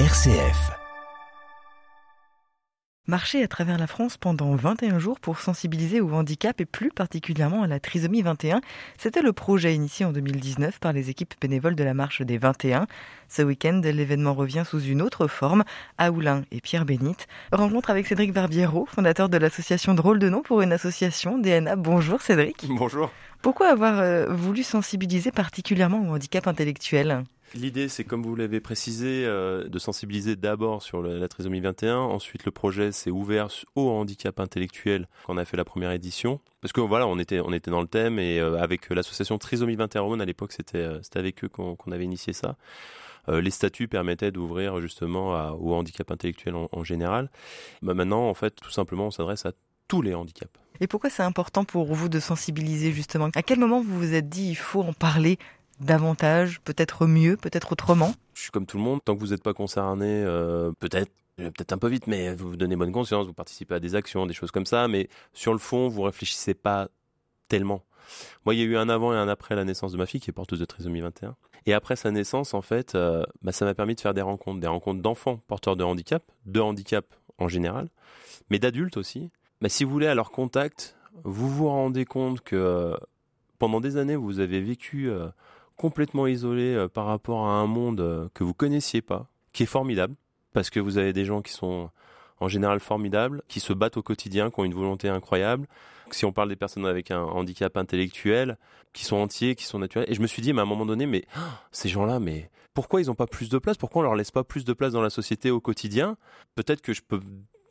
RCF. Marcher à travers la France pendant 21 jours pour sensibiliser au handicap et plus particulièrement à la trisomie 21, c'était le projet initié en 2019 par les équipes bénévoles de la marche des 21. Ce week-end, l'événement revient sous une autre forme, à Oulin et Pierre Bénite. Rencontre avec Cédric Barbiero, fondateur de l'association Drôle de nom pour une association DNA. Bonjour Cédric. Bonjour. Pourquoi avoir euh, voulu sensibiliser particulièrement au handicap intellectuel? L'idée, c'est comme vous l'avez précisé, euh, de sensibiliser d'abord sur la trisomie 21. Ensuite, le projet s'est ouvert au handicap intellectuel quand on a fait la première édition. Parce que voilà, on était, on était dans le thème et euh, avec l'association Trisomie 21 à l'époque, c'était, c'était avec eux qu'on, avait initié ça. les statuts permettaient d'ouvrir justement au handicap intellectuel en, général. Bah, maintenant, en fait, tout simplement, on s'adresse à tous les handicaps. Et pourquoi c'est important pour vous de sensibiliser justement? À quel moment vous vous êtes dit il faut en parler davantage, peut-être mieux, peut-être autrement Je suis comme tout le monde, tant que vous n'êtes pas concerné, euh, peut-être euh, peut-être un peu vite, mais vous vous donnez bonne conscience, vous participez à des actions, des choses comme ça, mais sur le fond, vous réfléchissez pas tellement. Moi, il y a eu un avant et un après la naissance de ma fille, qui est porteuse de trisomie 21. Et après sa naissance, en fait, euh, bah, ça m'a permis de faire des rencontres, des rencontres d'enfants porteurs de handicap, de handicap en général, mais d'adultes aussi, mais si vous voulez, à leur contact, vous vous rendez compte que pendant des années, vous avez vécu complètement isolé euh, par rapport à un monde que vous connaissiez pas, qui est formidable, parce que vous avez des gens qui sont en général formidables, qui se battent au quotidien, qui ont une volonté incroyable. Si on parle des personnes avec un handicap intellectuel, qui sont entiers, qui sont naturels. Et je me suis dit, mais à un moment donné, mais ces gens-là, mais pourquoi ils n'ont pas plus de place? Pourquoi on leur laisse pas plus de place dans la société au quotidien? Peut-être que je peux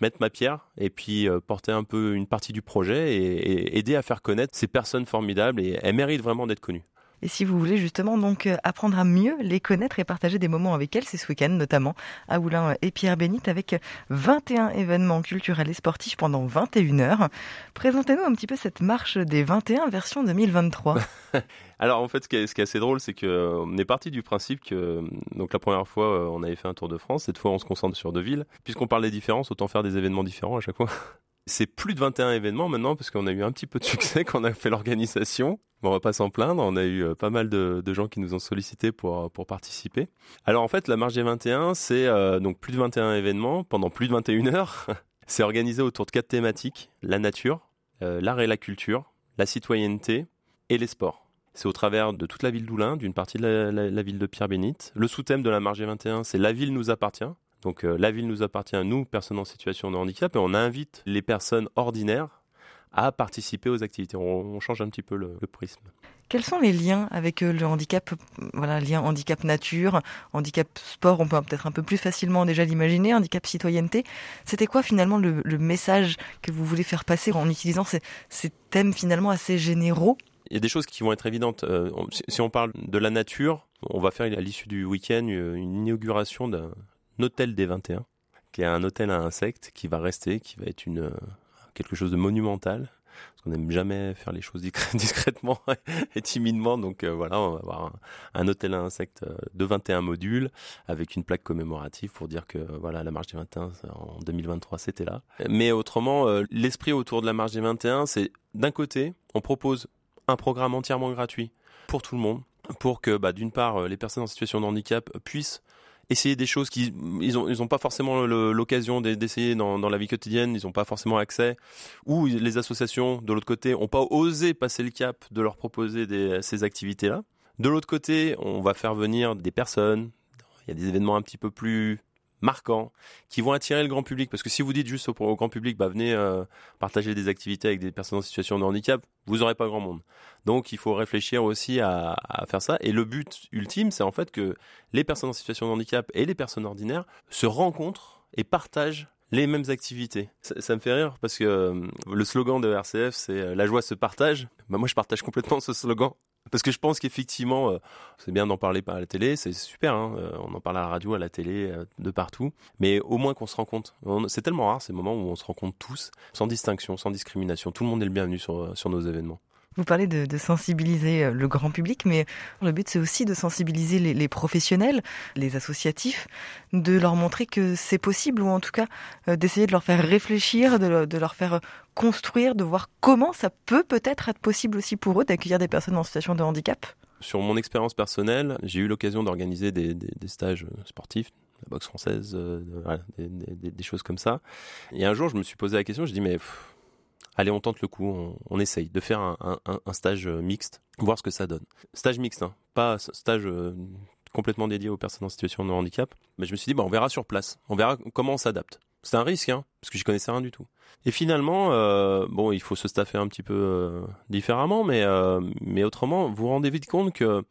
mettre ma pierre et puis euh, porter un peu une partie du projet et, aider à faire connaître ces personnes formidables et elles méritent vraiment d'être connues. Et si vous voulez justement donc euh, apprendre à mieux les connaître et partager des moments avec elles, c'est ce week-end notamment à Oulin et Pierre Bénite avec 21 événements culturels et sportifs pendant 21 heures. Présentez-nous un petit peu cette marche des 21 version 2023. Alors en fait, ce qui est, assez drôle, c'est qu'on est parti du principe que donc la première fois, euh, on avait fait un Tour de France. Cette fois, on se concentre sur deux villes. Puisqu'on parle des différences, autant faire des événements différents à chaque fois. C'est plus de 21 événements maintenant parce qu'on a eu un petit peu de succès quand on a fait l'organisation. Bon, on va pas s'en plaindre, on a eu euh, pas mal de, gens qui nous ont sollicité pour, euh, pour participer. Alors en fait, la marche des 21, c'est euh, donc plus de 21 événements pendant plus de 21 heures. c'est organisé autour de quatre thématiques, la nature, l'art et la culture, la citoyenneté et les sports. C'est au travers de toute la ville d'Oulin, d'une partie de la, la ville de Pierre-Bénite. Le sous-thème de la marche des 21, c'est La ville nous appartient. Donc euh, la ville nous appartient, à nous, personnes en situation de handicap, et on invite les personnes ordinaires à participer aux activités. On, change un petit peu le, prisme. Quels sont les liens avec euh, le handicap Voilà, lien handicap nature, handicap sport, on peut peut-être un peu plus facilement déjà l'imaginer, handicap citoyenneté. C'était quoi finalement le, message que vous voulez faire passer en utilisant ces, thèmes finalement assez généraux? Il y a des choses qui vont être évidentes. Euh, si on parle de la nature, on va faire à l'issue du week-end une inauguration d'un hôtel des 21, qui est un hôtel à insectes qui va rester, qui va être euh, quelque chose de monumental. Parce qu'on n'aime jamais faire les choses discrètement et timidement. Donc euh, voilà, on va avoir un, hôtel à insectes euh, de 21 modules avec une plaque commémorative pour dire que voilà la marche des 21 en 2023 c'était là. Mais autrement, l'esprit autour de la marche des 21, c'est d'un côté, on propose un programme entièrement gratuit pour tout le monde, pour que bah, d'une part les personnes en situation de handicap puissent essayer des choses qu'ils ils ont ils pas forcément l'occasion d'essayer dans, dans la vie quotidienne, ils ont pas forcément accès, ou les associations de l'autre côté ont pas osé passer le cap de leur proposer ces activités-là. De l'autre côté, on va faire venir des personnes. Il y a des événements un petit peu plus marquants qui vont attirer le grand public. Parce que si vous dites juste au, grand public, bah, venez euh, partager des activités avec des personnes en situation de handicap, vous n'aurez pas grand monde. Donc il faut réfléchir aussi à, faire ça. Et le but ultime, c'est en fait que les personnes en situation de handicap et les personnes ordinaires se rencontrent et partagent les mêmes activités. Ça, ça, me fait rire parce que euh, le slogan de RCF, c'est euh, la joie se partage. Bah, moi, je partage complètement ce slogan. Parce que je pense qu'effectivement, euh, c'est bien d'en parler à la télé, c'est super, hein, euh, on en parle à la radio, à la télé, euh, de partout, mais au moins qu'on se rend compte. C'est tellement rare ces moments où on se rend compte tous, sans distinction, sans discrimination. Tout le monde est le bienvenu sur, sur nos événements. Vous parlez de, sensibiliser euh, le grand public, mais le but c'est aussi de sensibiliser les, professionnels, les associatifs, de leur montrer que c'est possible, ou en tout cas euh, d'essayer de leur faire réfléchir, de, leur faire construire, de voir comment ça peut peut-être être possible aussi pour eux d'accueillir des personnes en situation de handicap. Sur mon expérience personnelle, j'ai eu l'occasion d'organiser des, stages sportifs la boxe française, des, choses comme ça. Et un jour, je me suis posé la question, je dis mais allez, on tente le coup, on, essaye de faire un, stage mixte, voir ce que ça donne. Stage mixte, hein, pas stage complètement dédié aux personnes en situation de handicap. Mais je me suis dit, bah, on verra sur place, on verra comment on s'adapte. C'est un risque, hein, parce que je connaissais rien du tout. Et finalement, euh, bon, il faut se staffer un petit peu euh, différemment, mais, euh, mais autrement, vous vous rendez vite compte que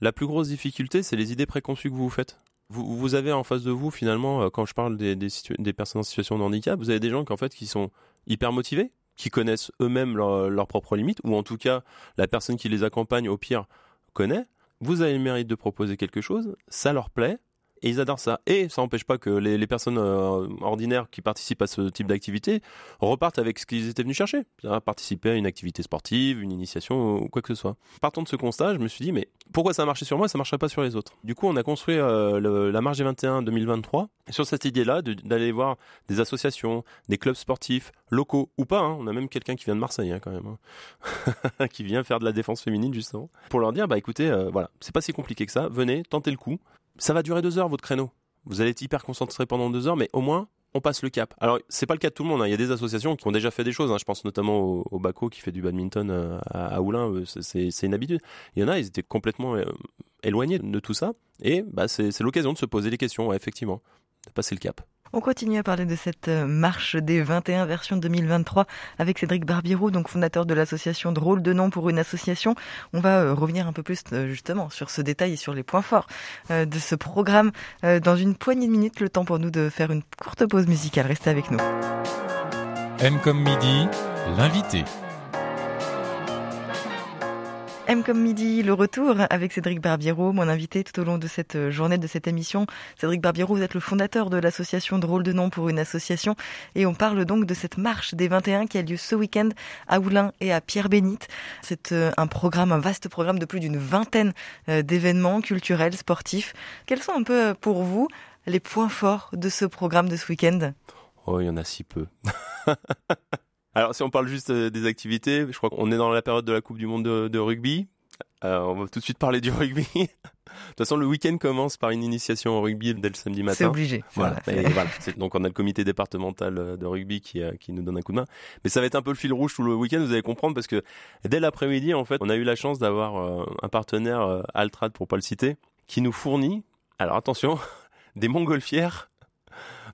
la plus grosse difficulté, c'est les idées préconçues que vous vous faites. Vous, avez en face de vous, finalement, quand je parle des, des, des, personnes en situation de handicap, vous avez des gens qui, en fait, qui sont hyper motivés, qui connaissent eux-mêmes leurs propres limites, ou en tout cas, la personne qui les accompagne, au pire, connaît. Vous avez le mérite de proposer quelque chose, ça leur plaît, et ils adorent ça. Et ça n'empêche pas que les, personnes euh, ordinaires qui participent à ce type d'activité repartent avec ce qu'ils étaient venus chercher, participer à une activité sportive, une initiation ou quoi que ce soit. Partant de ce constat, je me suis dit mais pourquoi ça a marché sur moi, ça marcherait pas sur les autres? Du coup, on a construit euh, la marge 21 2023 sur cette idée-là d'aller voir des associations, des clubs sportifs locaux ou pas. Hein. On a même quelqu'un qui vient de Marseille hein, quand même, hein. qui vient faire de la défense féminine justement, pour leur dire bah écoutez, euh, voilà, c'est pas si compliqué que ça. Venez, tentez le coup ça va durer deux heures votre créneau. Vous allez être hyper concentré pendant deux heures, mais au moins on passe le cap. Alors c'est pas le cas de tout le monde. Hein. Il y a des associations qui ont déjà fait des choses. Hein. Je pense notamment au, Baco qui fait du badminton euh, à, Oulin. Euh, c'est une habitude. Il y en a, ils étaient complètement euh, éloignés de tout ça. Et bah, c'est l'occasion de se poser des questions, effectivement, de passer le cap. On continue à parler de cette euh, marche des 21 versions 2023 avec Cédric Barbiro, donc fondateur de l'association Drôle de nom pour une association. On va euh, revenir un peu plus euh, justement sur ce détail et sur les points forts de ce programme dans une poignée de minutes. Le temps pour nous de faire une courte pause musicale. Restez avec nous. M comme midi, l'invité. M comme midi, le retour avec Cédric Barbiero, mon invité tout au long de cette euh, journée, de cette émission. Cédric Barbiero, vous êtes le fondateur de l'association Drôle de nom pour une association et on parle donc de cette marche des 21 qui a lieu ce week-end à Oulin et à Pierre-Bénite. C'est euh, un programme, un vaste programme de plus d'une vingtaine euh, d'événements culturels, sportifs. Quels sont un peu pour vous les points forts de ce programme de ce week-end? Oh, il y en a si peu. Alors, si on parle juste euh, des activités, je crois qu'on est dans la période de la Coupe du Monde de, rugby. Euh, on va tout de suite parler du rugby. de toute façon, le week-end commence par une initiation au rugby dès le samedi matin. C'est obligé. Voilà. Donc, on a le comité départemental euh, de rugby qui, qui nous donne un coup de main. Mais ça va être un peu le fil rouge tout le week-end, vous allez comprendre, parce que dès l'après-midi, en fait, on a eu la chance d'avoir un partenaire, Altrad pour pas le citer, qui nous fournit, alors attention, des montgolfières.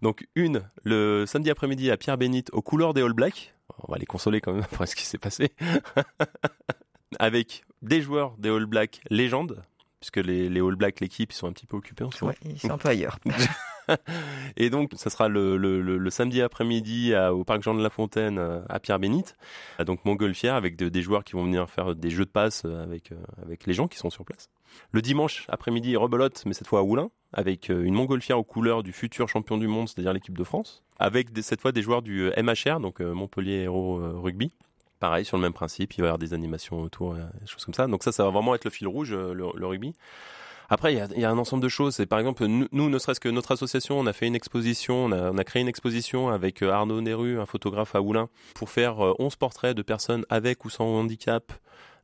Donc, une, le samedi après-midi à Pierre-Bénite aux couleurs des All Blacks on va les consoler quand même après ce qui s'est passé. Avec des joueurs des All Blacks légendes, puisque les, les All Blacks, l'équipe, ils sont un petit peu occupés en ce moment. ils sont un peu ailleurs. et donc, ça sera le, le, samedi après-midi au parc Jean de la Fontaine euh, à Pierre-Bénite. Donc, Montgolfière avec des joueurs qui vont venir faire des jeux de passe euh, avec, euh, avec les gens qui sont sur place. Le dimanche après-midi, rebelote, mais cette fois à Oulin, avec une Montgolfière aux couleurs du futur champion du monde, c'est-à-dire l'équipe de France, avec cette fois des joueurs du MHR, donc Montpellier Hero Rugby. Pareil, sur le même principe, il va y avoir des animations autour, des choses comme ça. Donc ça, ça va vraiment être le fil rouge, le rugby. Après, il y a, un ensemble de choses. C'est par exemple, nous, ne serait-ce que notre association, on a fait une exposition, on a, créé une exposition avec euh, Arnaud Neru, un photographe à Oulin, pour faire 11 euh, portraits de personnes avec ou sans handicap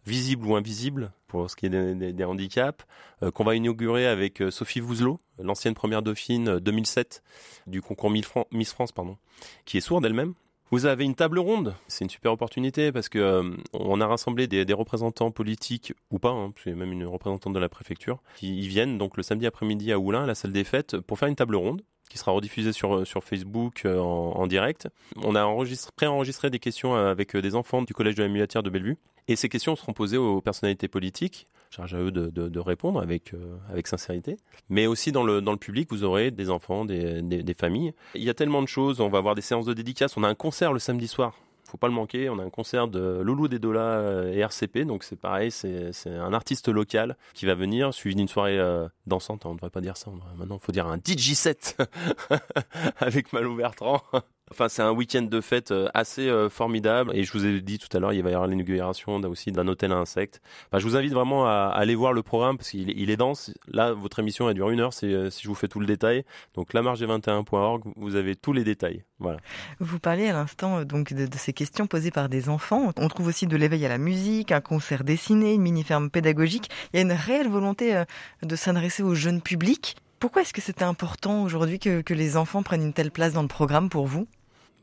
visibles ou invisibles pour ce qui est des, handicaps, euh, qu'on va inaugurer avec Sophie Vouzelot, l'ancienne première dauphine 2007 du concours Miss France, pardon, qui est sourde elle-même, vous avez une table ronde, c'est une super opportunité parce que euh, on a rassemblé des, représentants politiques ou pas, hein, c'est même une représentante de la préfecture, qui viennent donc le samedi après-midi à Oulin, à la salle des fêtes, pour faire une table ronde qui sera rediffusée sur, sur Facebook euh, en, direct. On a enregistré, pré-enregistré des questions avec euh, des enfants du collège de la Mulatière de Bellevue. Et ces questions seront posées aux personnalités politiques charge à eux de, de, répondre avec, euh, avec sincérité. Mais aussi dans le, dans le public, vous aurez des enfants, des, des, familles. Il y a tellement de choses. On va avoir des séances de dédicaces. On a un concert le samedi soir. Faut pas le manquer. On a un concert de Loulou des Dola euh, et RCP. Donc c'est pareil, c'est un artiste local qui va venir, suivi d'une soirée euh, dansante. On ne devrait pas dire ça. Maintenant, il faut dire un DJ set avec Malou Bertrand. Enfin, c'est un week-end de fête euh, assez euh, formidable. Et je vous ai dit tout à l'heure, il va y avoir l'inauguration aussi d'un hôtel à insectes. Enfin, je vous invite vraiment à, aller voir le programme parce qu'il il est dense. Là, votre émission, elle dure une heure si, euh, si je vous fais tout le détail. Donc, lamarge21.org, vous avez tous les détails. Voilà. Vous parlez à l'instant donc de, ces questions posées par des enfants. On trouve aussi de l'éveil à la musique, un concert dessiné, une mini-ferme pédagogique. Il y a une réelle volonté de s'adresser au jeune public Pourquoi est-ce que c'était important aujourd'hui que les enfants prennent une telle place dans le programme pour vous?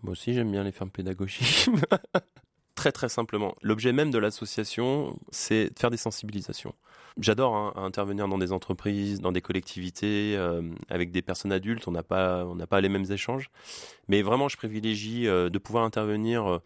Moi aussi, j'aime bien les fermes pédagogiques. très très simplement, l'objet même de l'association, c'est de faire des sensibilisations. J'adore hein, intervenir dans des entreprises, dans des collectivités, euh, avec des personnes adultes. On n'a pas, pas les mêmes échanges, mais vraiment, je privilégie euh, de pouvoir intervenir euh,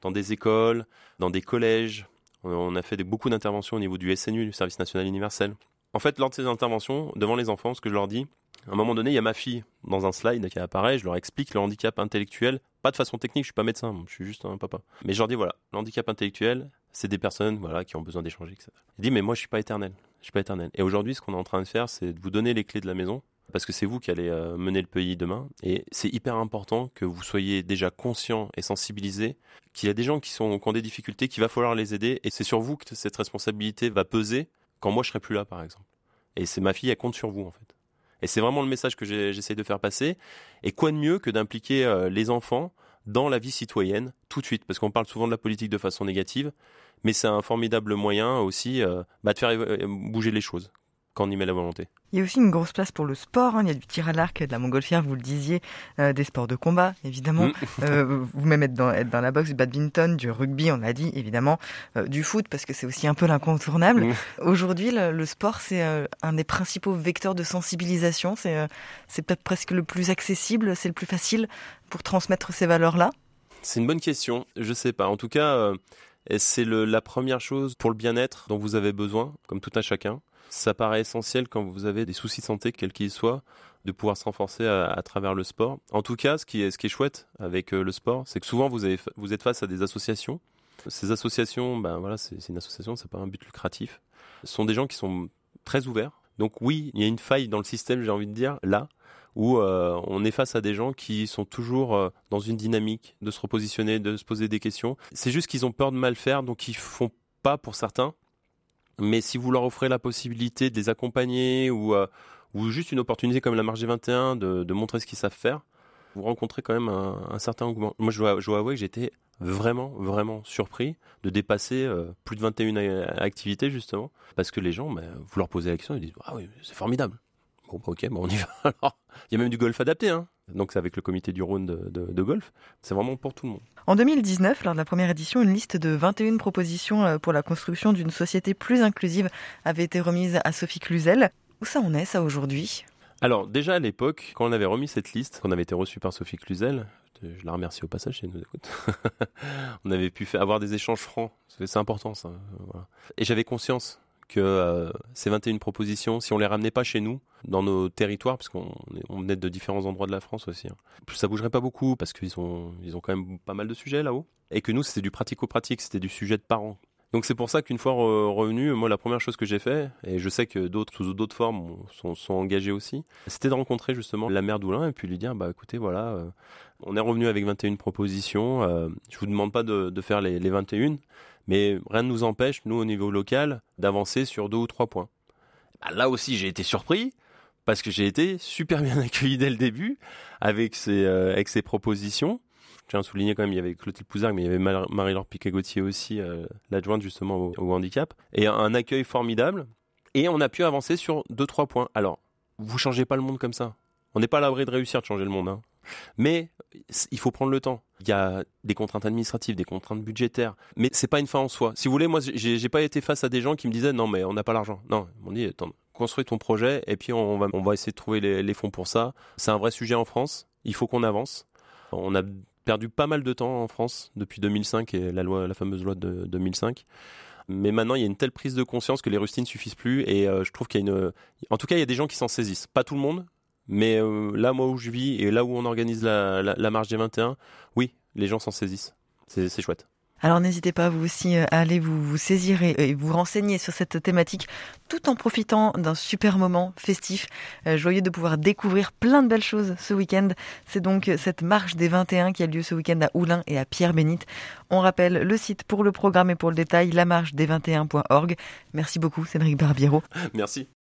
dans des écoles, dans des collèges. On a fait beaucoup d'interventions au niveau du SNU, du Service national universel. En fait, lors de ces interventions, devant les enfants, ce que je leur dis, à un moment donné, il y a ma fille dans un slide qui apparaît, je leur explique le handicap intellectuel, pas de façon technique, je suis pas médecin, je suis juste un papa. Mais je leur dis voilà, le handicap intellectuel, c'est des personnes voilà qui ont besoin d'échanger, etc. Il dit mais moi je suis pas éternel, je suis pas éternel. Et aujourd'hui, ce qu'on est en train de faire, c'est de vous donner les clés de la maison parce que c'est vous qui allez euh, mener le pays demain. Et c'est hyper important que vous soyez déjà conscient et sensibilisé qu'il y a des gens qui, sont, qui ont des difficultés, qu'il va falloir les aider. Et c'est sur vous que cette responsabilité va peser quand moi je serai plus là, par exemple. Et c'est ma fille, elle compte sur vous, en fait. Et c'est vraiment le message que j'essaie de faire passer. Et quoi de mieux que d'impliquer euh, les enfants dans la vie citoyenne tout de suite, parce qu'on parle souvent de la politique de façon négative, mais c'est un formidable moyen aussi euh, bah, de faire euh, bouger les choses quand on y met la volonté. Il y a aussi une grosse place pour le sport. Hein. Il y a du tir à l'arc, de la montgolfière, vous le disiez, euh, des sports de combat, évidemment. Mm. euh, vous-même être dans, être dans la boxe, du badminton, du rugby, on l'a dit, évidemment, euh, du foot, parce que c'est aussi un peu l'incontournable. Mm. Aujourd'hui, le, le, sport, c'est un des principaux vecteurs de sensibilisation. C'est, peut-être presque le plus accessible, c'est le plus facile pour transmettre ces valeurs-là? C'est une bonne question. Je sais pas. En tout cas, c'est la première chose pour le bien-être dont vous avez besoin, comme tout un chacun ça paraît essentiel quand vous avez des soucis de santé, quels qu'ils soient, de pouvoir se renforcer à, travers le sport. En tout cas, ce qui est, chouette avec euh, le sport, c'est que souvent vous, êtes face à des associations. Ces associations, ben c'est une association, c'est pas un but lucratif. Ce sont des gens qui sont très ouverts. Donc oui, il y a une faille dans le système, j'ai envie de dire, là, où euh, on est face à des gens qui sont toujours euh, dans une dynamique de se repositionner, de se poser des questions. C'est juste qu'ils ont peur de mal faire, donc ils font pas pour certains mais si vous leur offrez la possibilité de les accompagner ou, euh, ou juste une opportunité comme la Marge 21 de, de montrer ce qu'ils savent faire, vous rencontrez quand même un, un certain engouement. Moi, je dois, je avouer que j'étais vraiment, vraiment surpris de dépasser euh, plus de 21 activités, justement, parce que les gens, bah, vous leur posez la question, ils disent Ah oui, c'est formidable. Bon, bah, ok, on y va. Alors, il y a même du golf adapté, hein. Donc c'est avec le comité du Rhône de, de, de golf. C'est vraiment pour tout le monde. En 2019, lors de la première édition, une liste de 21 propositions euh, pour la construction d'une société plus inclusive avait été remise à Sophie Cluzel. Où ça en est, ça, aujourd'hui? Alors déjà à l'époque, quand on avait remis cette liste, qu'on avait été reçu par Sophie Cluzel, je la remercie au passage si elle nous écoute, on avait pu avoir des échanges francs. C'est important ça. Voilà. Et j'avais conscience que euh, ces 21 propositions, si on les ramenait pas chez nous, dans nos territoires, parce qu'on on venait de différents endroits de la France aussi, hein, ça bougerait pas beaucoup parce qu'ils ont, ils ont quand même pas mal de sujets là-haut. Et que nous, c'était du pratico-pratique, c'était du sujet de parents. Donc c'est pour ça qu'une fois revenu, moi la première chose que j'ai fait, et je sais que d'autres sous d'autres formes sont, sont, engagés aussi, c'était de rencontrer justement la mère d'Oulin et puis lui dire bah écoutez voilà, euh, on est revenu avec 21 propositions, euh, je vous demande pas de, faire les, les 21, mais rien ne nous empêche, nous au niveau local, d'avancer sur deux ou trois points. Bah, là aussi j'ai été surpris parce que j'ai été super bien accueilli dès le début avec ces, euh, avec ces propositions. Je tiens à souligner quand même, il y avait Clotilde Pouzard, mais il y avait Marie-Laure Piquet-Gauthier aussi, euh, l'adjointe justement au, handicap. Et un accueil formidable. Et on a pu avancer sur deux, trois points. Alors, vous changez pas le monde comme ça. On n'est pas à l'abri de réussir de changer le monde. Hein. Mais il faut prendre le temps. Il y a des contraintes administratives, des contraintes budgétaires, mais c'est pas une fin en soi. Si vous voulez, moi, j'ai pas été face à des gens qui me disaient non, mais on n'a pas l'argent. Non, m'ont dit attends, construis ton projet et puis on va, on va essayer de trouver les, les fonds pour ça. C'est un vrai sujet en France. Il faut qu'on avance. On a perdu pas mal de temps en France depuis 2005 et la loi, la fameuse loi de 2005. Mais maintenant, il y a une telle prise de conscience que les rustines suffisent plus et euh, je trouve qu'il y a une, en tout cas, il y a des gens qui s'en saisissent. Pas tout le monde, mais euh, là, moi où je vis et là où on organise la, la, la marche des 21, oui, les gens s'en saisissent. C'est chouette. Alors n'hésitez pas vous aussi à aller vous, vous saisir et, et, vous renseigner sur cette thématique tout en profitant d'un super moment festif. Euh, joyeux de pouvoir découvrir plein de belles choses ce week-end. C'est donc cette marche des 21 qui a lieu ce week-end à Oulin et à Pierre-Bénite. On rappelle le site pour le programme et pour le détail, lamarche des 21.org. Merci beaucoup Cédric Barbiero. Merci.